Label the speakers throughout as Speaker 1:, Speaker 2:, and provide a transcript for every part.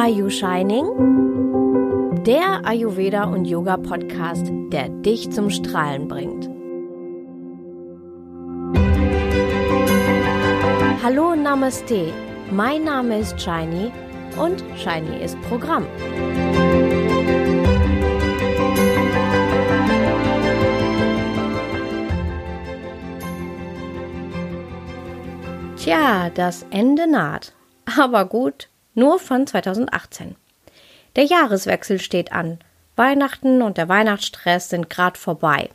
Speaker 1: Are You Shining? Der Ayurveda und Yoga Podcast, der dich zum Strahlen bringt. Hallo Namaste, mein Name ist Shiny und Shiny ist Programm. Tja, das Ende naht. Aber gut, nur von 2018. Der Jahreswechsel steht an. Weihnachten und der Weihnachtsstress sind grad vorbei.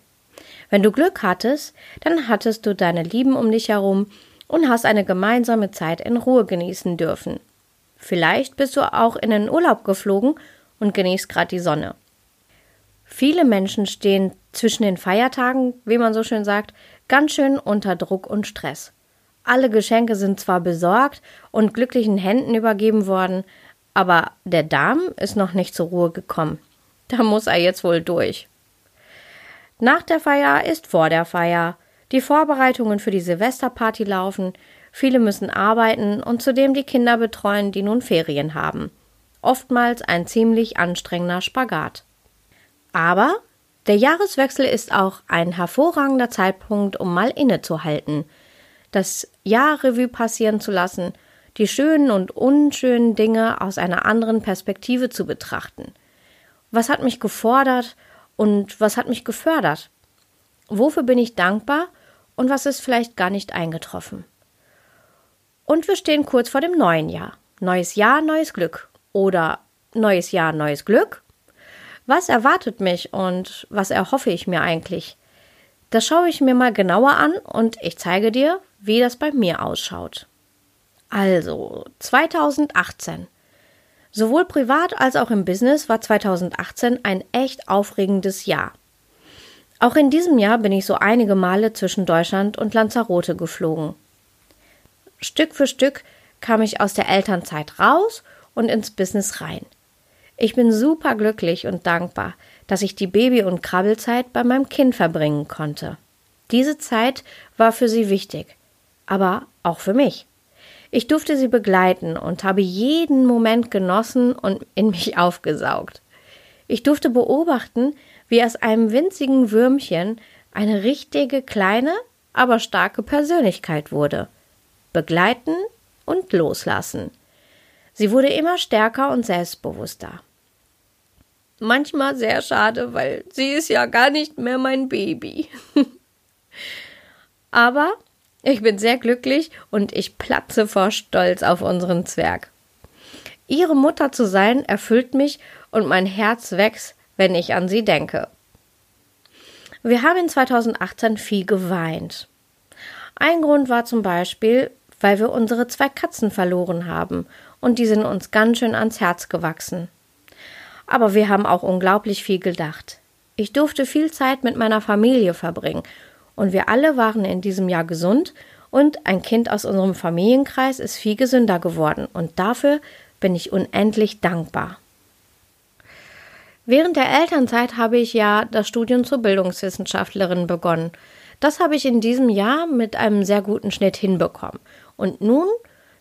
Speaker 1: Wenn du Glück hattest, dann hattest du deine Lieben um dich herum und hast eine gemeinsame Zeit in Ruhe genießen dürfen. Vielleicht bist du auch in den Urlaub geflogen und genießt gerade die Sonne. Viele Menschen stehen zwischen den Feiertagen, wie man so schön sagt, ganz schön unter Druck und Stress. Alle Geschenke sind zwar besorgt und glücklichen Händen übergeben worden, aber der Darm ist noch nicht zur Ruhe gekommen. Da muss er jetzt wohl durch. Nach der Feier ist vor der Feier. Die Vorbereitungen für die Silvesterparty laufen, viele müssen arbeiten und zudem die Kinder betreuen, die nun Ferien haben. Oftmals ein ziemlich anstrengender Spagat. Aber der Jahreswechsel ist auch ein hervorragender Zeitpunkt, um mal innezuhalten – das Jahr Revue passieren zu lassen, die schönen und unschönen Dinge aus einer anderen Perspektive zu betrachten. Was hat mich gefordert und was hat mich gefördert? Wofür bin ich dankbar und was ist vielleicht gar nicht eingetroffen? Und wir stehen kurz vor dem neuen Jahr. Neues Jahr, neues Glück. Oder neues Jahr, neues Glück? Was erwartet mich und was erhoffe ich mir eigentlich? Das schaue ich mir mal genauer an und ich zeige dir, wie das bei mir ausschaut. Also, 2018. Sowohl privat als auch im Business war 2018 ein echt aufregendes Jahr. Auch in diesem Jahr bin ich so einige Male zwischen Deutschland und Lanzarote geflogen. Stück für Stück kam ich aus der Elternzeit raus und ins Business rein. Ich bin super glücklich und dankbar, dass ich die Baby- und Krabbelzeit bei meinem Kind verbringen konnte. Diese Zeit war für sie wichtig, aber auch für mich. Ich durfte sie begleiten und habe jeden Moment genossen und in mich aufgesaugt. Ich durfte beobachten, wie aus einem winzigen Würmchen eine richtige kleine, aber starke Persönlichkeit wurde. Begleiten und loslassen. Sie wurde immer stärker und selbstbewusster. Manchmal sehr schade, weil sie ist ja gar nicht mehr mein Baby. aber ich bin sehr glücklich und ich platze vor Stolz auf unseren Zwerg. Ihre Mutter zu sein erfüllt mich und mein Herz wächst, wenn ich an sie denke. Wir haben in 2018 viel geweint. Ein Grund war zum Beispiel, weil wir unsere zwei Katzen verloren haben und die sind uns ganz schön ans Herz gewachsen. Aber wir haben auch unglaublich viel gedacht. Ich durfte viel Zeit mit meiner Familie verbringen und wir alle waren in diesem Jahr gesund und ein Kind aus unserem Familienkreis ist viel gesünder geworden und dafür bin ich unendlich dankbar. Während der Elternzeit habe ich ja das Studium zur Bildungswissenschaftlerin begonnen. Das habe ich in diesem Jahr mit einem sehr guten Schnitt hinbekommen. Und nun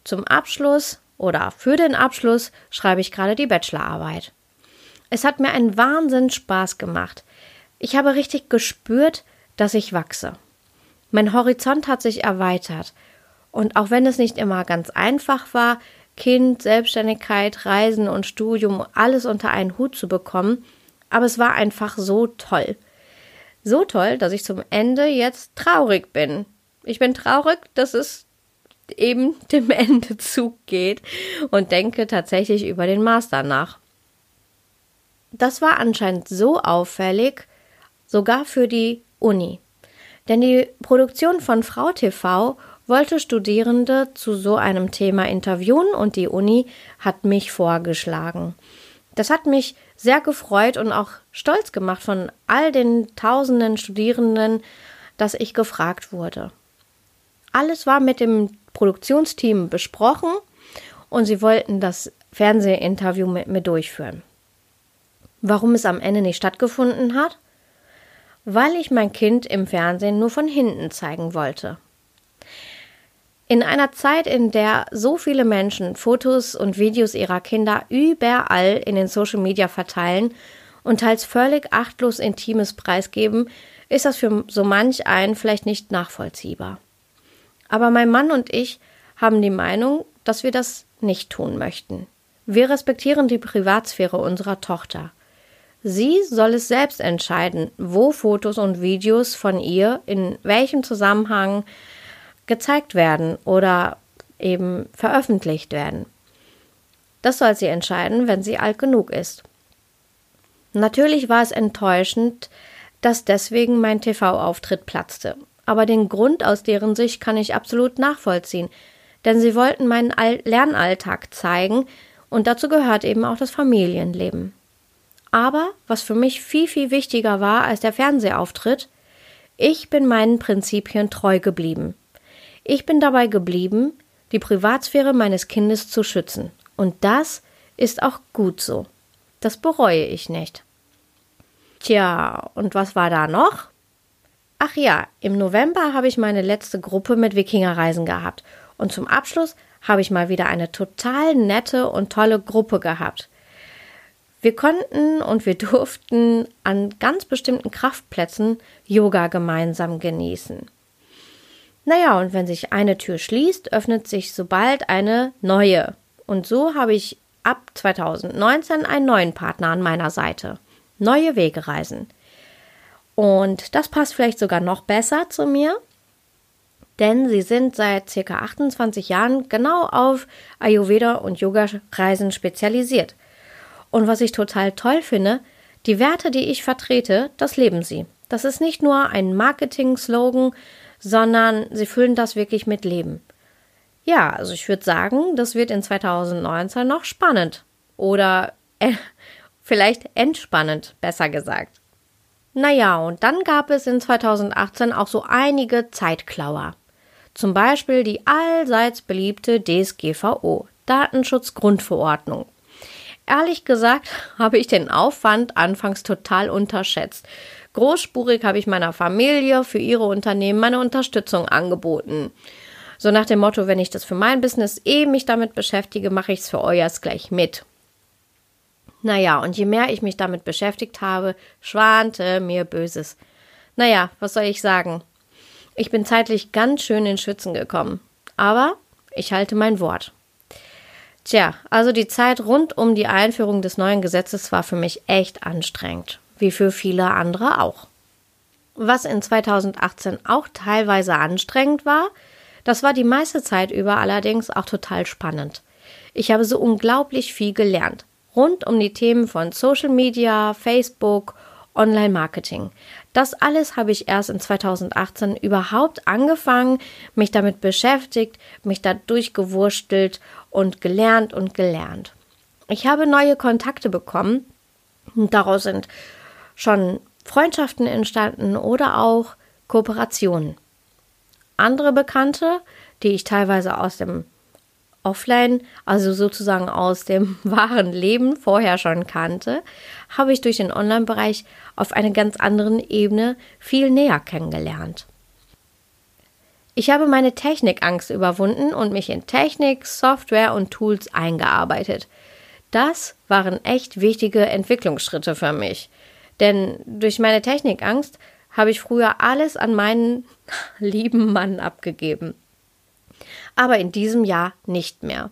Speaker 1: zum Abschluss oder für den Abschluss schreibe ich gerade die Bachelorarbeit. Es hat mir einen Wahnsinn Spaß gemacht. Ich habe richtig gespürt, dass ich wachse. Mein Horizont hat sich erweitert. Und auch wenn es nicht immer ganz einfach war, Kind, Selbstständigkeit, Reisen und Studium alles unter einen Hut zu bekommen, aber es war einfach so toll. So toll, dass ich zum Ende jetzt traurig bin. Ich bin traurig, dass es eben dem Ende zugeht und denke tatsächlich über den Master nach. Das war anscheinend so auffällig, sogar für die Uni. Denn die Produktion von Frau TV wollte Studierende zu so einem Thema interviewen und die Uni hat mich vorgeschlagen. Das hat mich sehr gefreut und auch stolz gemacht von all den tausenden Studierenden, dass ich gefragt wurde. Alles war mit dem Produktionsteam besprochen und sie wollten das Fernsehinterview mit mir durchführen. Warum es am Ende nicht stattgefunden hat? weil ich mein Kind im Fernsehen nur von hinten zeigen wollte. In einer Zeit, in der so viele Menschen Fotos und Videos ihrer Kinder überall in den Social Media verteilen und teils völlig achtlos Intimes preisgeben, ist das für so manch einen vielleicht nicht nachvollziehbar. Aber mein Mann und ich haben die Meinung, dass wir das nicht tun möchten. Wir respektieren die Privatsphäre unserer Tochter. Sie soll es selbst entscheiden, wo Fotos und Videos von ihr in welchem Zusammenhang gezeigt werden oder eben veröffentlicht werden. Das soll sie entscheiden, wenn sie alt genug ist. Natürlich war es enttäuschend, dass deswegen mein TV-Auftritt platzte. Aber den Grund aus deren Sicht kann ich absolut nachvollziehen, denn sie wollten meinen Lernalltag zeigen und dazu gehört eben auch das Familienleben. Aber was für mich viel, viel wichtiger war als der Fernsehauftritt, ich bin meinen Prinzipien treu geblieben. Ich bin dabei geblieben, die Privatsphäre meines Kindes zu schützen. Und das ist auch gut so. Das bereue ich nicht. Tja, und was war da noch? Ach ja, im November habe ich meine letzte Gruppe mit Wikingerreisen gehabt. Und zum Abschluss habe ich mal wieder eine total nette und tolle Gruppe gehabt. Wir konnten und wir durften an ganz bestimmten Kraftplätzen Yoga gemeinsam genießen. Naja, und wenn sich eine Tür schließt, öffnet sich sobald eine neue. Und so habe ich ab 2019 einen neuen Partner an meiner Seite. Neue Wegereisen. Und das passt vielleicht sogar noch besser zu mir, denn sie sind seit ca. 28 Jahren genau auf Ayurveda und Yoga-Reisen spezialisiert. Und was ich total toll finde, die Werte, die ich vertrete, das leben sie. Das ist nicht nur ein Marketing-Slogan, sondern sie füllen das wirklich mit Leben. Ja, also ich würde sagen, das wird in 2019 noch spannend. Oder äh, vielleicht entspannend, besser gesagt. Naja, und dann gab es in 2018 auch so einige Zeitklauer. Zum Beispiel die allseits beliebte DSGVO, Datenschutzgrundverordnung. Ehrlich gesagt habe ich den Aufwand anfangs total unterschätzt. Großspurig habe ich meiner Familie für ihre Unternehmen meine Unterstützung angeboten. So nach dem Motto, wenn ich das für mein Business eh mich damit beschäftige, mache ich es für euers gleich mit. Naja, und je mehr ich mich damit beschäftigt habe, schwante mir Böses. Naja, was soll ich sagen? Ich bin zeitlich ganz schön in Schützen gekommen. Aber ich halte mein Wort. Tja, also die Zeit rund um die Einführung des neuen Gesetzes war für mich echt anstrengend, wie für viele andere auch. Was in 2018 auch teilweise anstrengend war, das war die meiste Zeit über allerdings auch total spannend. Ich habe so unglaublich viel gelernt, rund um die Themen von Social Media, Facebook, Online-Marketing. Das alles habe ich erst in 2018 überhaupt angefangen, mich damit beschäftigt, mich da durchgewurstelt und gelernt und gelernt. Ich habe neue Kontakte bekommen daraus sind schon Freundschaften entstanden oder auch Kooperationen. Andere Bekannte, die ich teilweise aus dem offline, also sozusagen aus dem wahren Leben vorher schon kannte, habe ich durch den Online-Bereich auf einer ganz anderen Ebene viel näher kennengelernt. Ich habe meine Technikangst überwunden und mich in Technik, Software und Tools eingearbeitet. Das waren echt wichtige Entwicklungsschritte für mich. Denn durch meine Technikangst habe ich früher alles an meinen lieben Mann abgegeben aber in diesem Jahr nicht mehr.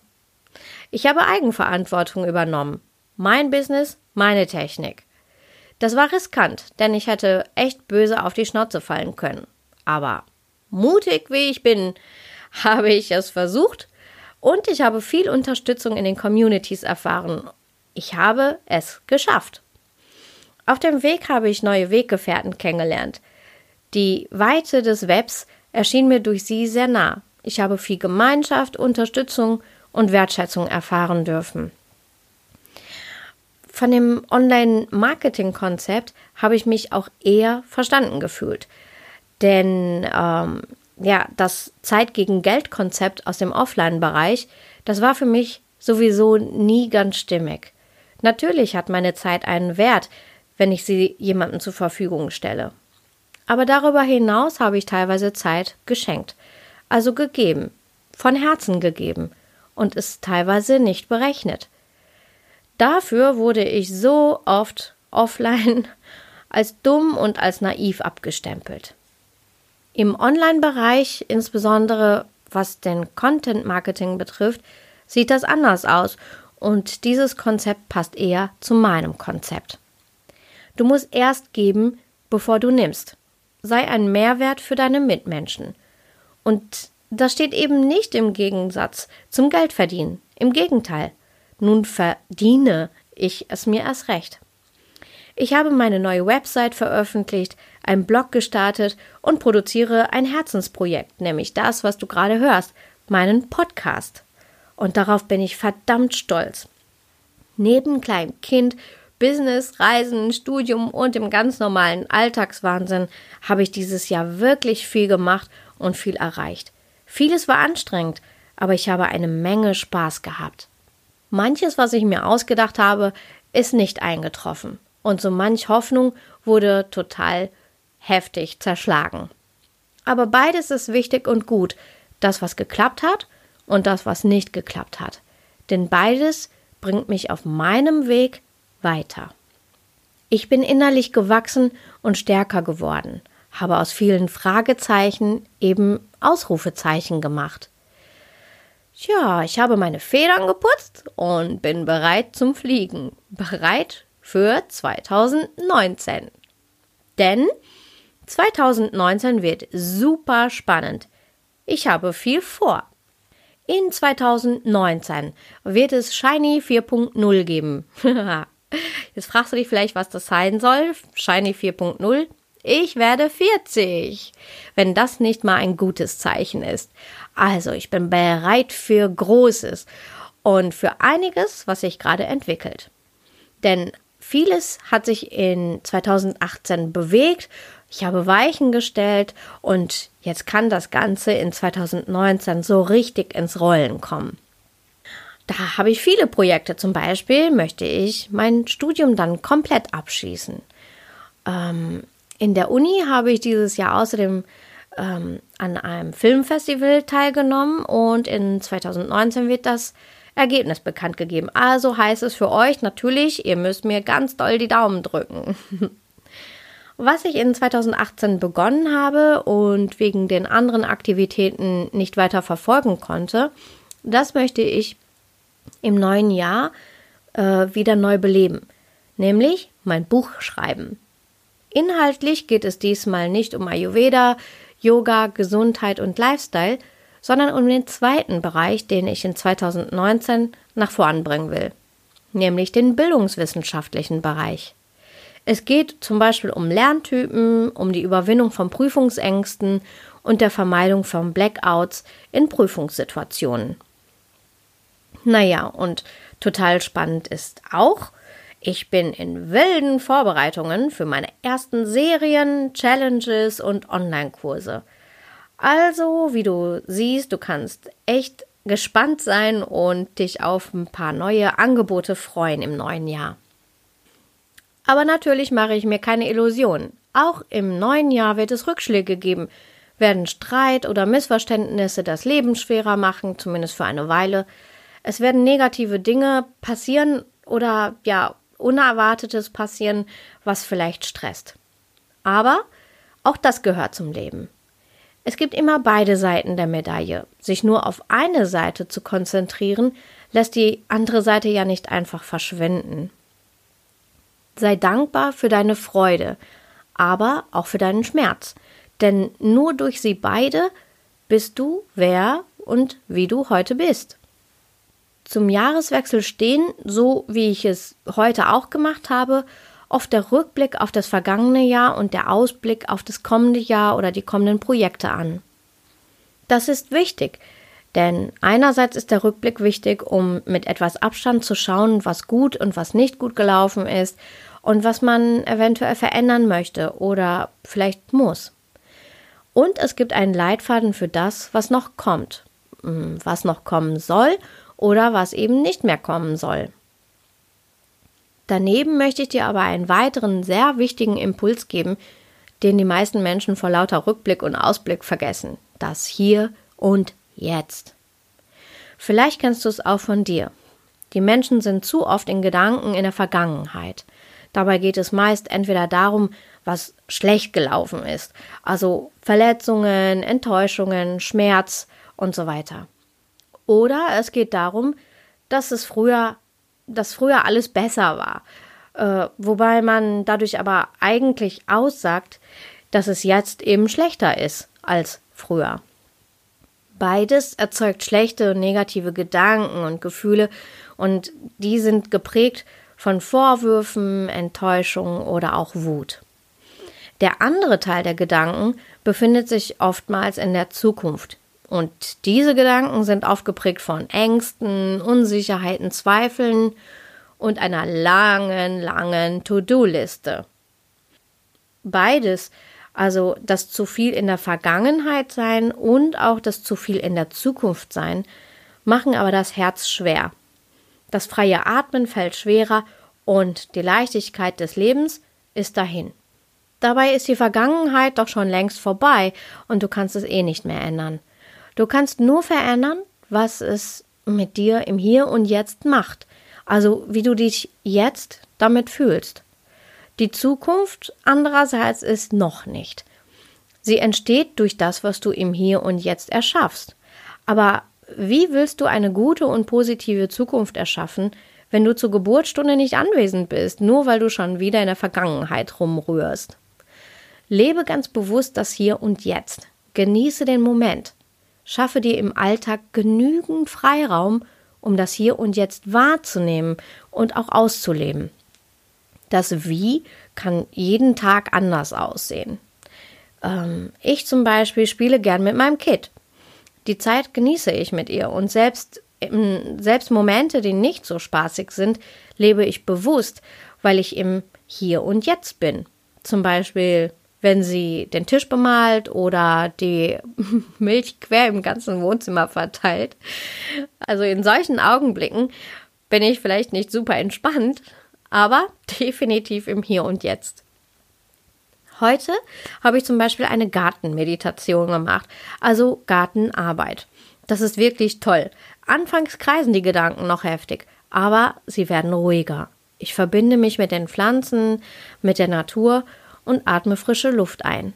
Speaker 1: Ich habe Eigenverantwortung übernommen. Mein Business, meine Technik. Das war riskant, denn ich hätte echt böse auf die Schnauze fallen können. Aber mutig wie ich bin, habe ich es versucht und ich habe viel Unterstützung in den Communities erfahren. Ich habe es geschafft. Auf dem Weg habe ich neue Weggefährten kennengelernt. Die Weite des Webs erschien mir durch sie sehr nah. Ich habe viel Gemeinschaft, Unterstützung und Wertschätzung erfahren dürfen. Von dem Online-Marketing-Konzept habe ich mich auch eher verstanden gefühlt. Denn ähm, ja, das Zeit gegen Geld-Konzept aus dem Offline-Bereich, das war für mich sowieso nie ganz stimmig. Natürlich hat meine Zeit einen Wert, wenn ich sie jemandem zur Verfügung stelle. Aber darüber hinaus habe ich teilweise Zeit geschenkt also gegeben. von Herzen gegeben und ist teilweise nicht berechnet. Dafür wurde ich so oft offline als dumm und als naiv abgestempelt. Im Online-Bereich, insbesondere was den Content Marketing betrifft, sieht das anders aus und dieses Konzept passt eher zu meinem Konzept. Du musst erst geben, bevor du nimmst. Sei ein Mehrwert für deine Mitmenschen. Und das steht eben nicht im Gegensatz zum Geldverdienen. Im Gegenteil. Nun verdiene ich es mir erst recht. Ich habe meine neue Website veröffentlicht, einen Blog gestartet und produziere ein Herzensprojekt, nämlich das, was du gerade hörst, meinen Podcast. Und darauf bin ich verdammt stolz. Neben kleinem Kind, Business, Reisen, Studium und dem ganz normalen Alltagswahnsinn habe ich dieses Jahr wirklich viel gemacht und viel erreicht. Vieles war anstrengend, aber ich habe eine Menge Spaß gehabt. Manches, was ich mir ausgedacht habe, ist nicht eingetroffen. Und so manch Hoffnung wurde total heftig zerschlagen. Aber beides ist wichtig und gut. Das, was geklappt hat und das, was nicht geklappt hat. Denn beides bringt mich auf meinem Weg weiter. Ich bin innerlich gewachsen und stärker geworden, habe aus vielen Fragezeichen eben Ausrufezeichen gemacht. Tja, ich habe meine Federn geputzt und bin bereit zum Fliegen. Bereit für 2019. Denn 2019 wird super spannend. Ich habe viel vor. In 2019 wird es Shiny 4.0 geben. Jetzt fragst du dich vielleicht, was das sein soll. Shiny 4.0. Ich werde 40. Wenn das nicht mal ein gutes Zeichen ist. Also, ich bin bereit für Großes und für einiges, was sich gerade entwickelt. Denn vieles hat sich in 2018 bewegt ich habe Weichen gestellt und jetzt kann das Ganze in 2019 so richtig ins Rollen kommen. Da habe ich viele Projekte. Zum Beispiel möchte ich mein Studium dann komplett abschließen. Ähm, in der Uni habe ich dieses Jahr außerdem ähm, an einem Filmfestival teilgenommen und in 2019 wird das Ergebnis bekannt gegeben. Also heißt es für euch natürlich, ihr müsst mir ganz doll die Daumen drücken. Was ich in 2018 begonnen habe und wegen den anderen Aktivitäten nicht weiter verfolgen konnte, das möchte ich im neuen Jahr äh, wieder neu beleben, nämlich mein Buch schreiben. Inhaltlich geht es diesmal nicht um Ayurveda, Yoga, Gesundheit und Lifestyle, sondern um den zweiten Bereich, den ich in 2019 nach vorn bringen will, nämlich den bildungswissenschaftlichen Bereich. Es geht zum Beispiel um Lerntypen, um die Überwindung von Prüfungsängsten und der Vermeidung von Blackouts in Prüfungssituationen. Naja, und total spannend ist auch, ich bin in wilden Vorbereitungen für meine ersten Serien, Challenges und Online-Kurse. Also, wie du siehst, du kannst echt gespannt sein und dich auf ein paar neue Angebote freuen im neuen Jahr. Aber natürlich mache ich mir keine Illusionen. Auch im neuen Jahr wird es Rückschläge geben, werden Streit oder Missverständnisse das Leben schwerer machen, zumindest für eine Weile. Es werden negative Dinge passieren oder ja, Unerwartetes passieren, was vielleicht stresst. Aber auch das gehört zum Leben. Es gibt immer beide Seiten der Medaille. Sich nur auf eine Seite zu konzentrieren, lässt die andere Seite ja nicht einfach verschwinden. Sei dankbar für deine Freude, aber auch für deinen Schmerz. Denn nur durch sie beide bist du wer und wie du heute bist. Zum Jahreswechsel stehen, so wie ich es heute auch gemacht habe, oft der Rückblick auf das vergangene Jahr und der Ausblick auf das kommende Jahr oder die kommenden Projekte an. Das ist wichtig, denn einerseits ist der Rückblick wichtig, um mit etwas Abstand zu schauen, was gut und was nicht gut gelaufen ist und was man eventuell verändern möchte oder vielleicht muss. Und es gibt einen Leitfaden für das, was noch kommt, hm, was noch kommen soll oder was eben nicht mehr kommen soll. Daneben möchte ich dir aber einen weiteren sehr wichtigen Impuls geben, den die meisten Menschen vor lauter Rückblick und Ausblick vergessen. Das Hier und Jetzt. Vielleicht kennst du es auch von dir. Die Menschen sind zu oft in Gedanken in der Vergangenheit. Dabei geht es meist entweder darum, was schlecht gelaufen ist, also Verletzungen, Enttäuschungen, Schmerz und so weiter. Oder es geht darum, dass es früher, dass früher alles besser war, äh, wobei man dadurch aber eigentlich aussagt, dass es jetzt eben schlechter ist als früher. Beides erzeugt schlechte und negative Gedanken und Gefühle und die sind geprägt von Vorwürfen, Enttäuschung oder auch Wut. Der andere Teil der Gedanken befindet sich oftmals in der Zukunft. Und diese Gedanken sind aufgeprägt von Ängsten, Unsicherheiten, Zweifeln und einer langen, langen To-Do-Liste. Beides, also das zu viel in der Vergangenheit sein und auch das zu viel in der Zukunft sein, machen aber das Herz schwer. Das freie Atmen fällt schwerer und die Leichtigkeit des Lebens ist dahin. Dabei ist die Vergangenheit doch schon längst vorbei und du kannst es eh nicht mehr ändern. Du kannst nur verändern, was es mit dir im Hier und Jetzt macht, also wie du dich jetzt damit fühlst. Die Zukunft andererseits ist noch nicht. Sie entsteht durch das, was du im Hier und Jetzt erschaffst. Aber wie willst du eine gute und positive Zukunft erschaffen, wenn du zur Geburtsstunde nicht anwesend bist, nur weil du schon wieder in der Vergangenheit rumrührst? Lebe ganz bewusst das Hier und Jetzt. Genieße den Moment. Schaffe dir im Alltag genügend Freiraum, um das Hier und Jetzt wahrzunehmen und auch auszuleben. Das Wie kann jeden Tag anders aussehen. Ähm, ich zum Beispiel spiele gern mit meinem Kind. Die Zeit genieße ich mit ihr und selbst, selbst Momente, die nicht so spaßig sind, lebe ich bewusst, weil ich im Hier und Jetzt bin. Zum Beispiel wenn sie den Tisch bemalt oder die Milch quer im ganzen Wohnzimmer verteilt. Also in solchen Augenblicken bin ich vielleicht nicht super entspannt, aber definitiv im Hier und Jetzt. Heute habe ich zum Beispiel eine Gartenmeditation gemacht, also Gartenarbeit. Das ist wirklich toll. Anfangs kreisen die Gedanken noch heftig, aber sie werden ruhiger. Ich verbinde mich mit den Pflanzen, mit der Natur und atme frische Luft ein.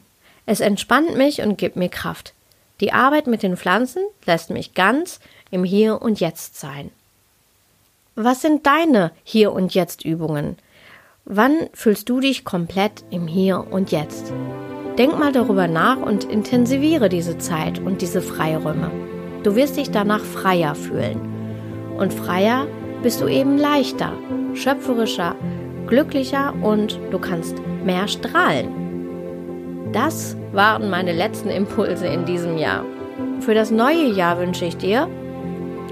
Speaker 1: Es entspannt mich und gibt mir Kraft. Die Arbeit mit den Pflanzen lässt mich ganz im Hier und Jetzt sein. Was sind deine Hier und Jetzt Übungen? Wann fühlst du dich komplett im Hier und Jetzt? Denk mal darüber nach und intensiviere diese Zeit und diese Freiräume. Du wirst dich danach freier fühlen. Und freier bist du eben leichter, schöpferischer, glücklicher und du kannst mehr strahlen. Das waren meine letzten Impulse in diesem Jahr. Für das neue Jahr wünsche ich dir,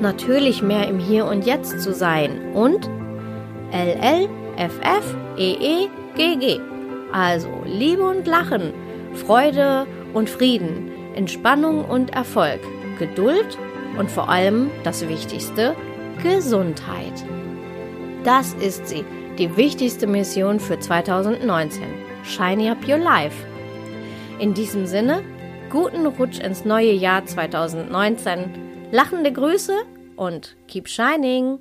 Speaker 1: natürlich mehr im Hier und Jetzt zu sein und LLFFEEGG. Also Liebe und Lachen, Freude und Frieden, Entspannung und Erfolg, Geduld und vor allem das Wichtigste, Gesundheit. Das ist sie die wichtigste Mission für 2019. Shiny Up Your Life. In diesem Sinne, guten Rutsch ins neue Jahr 2019, lachende Grüße und keep shining!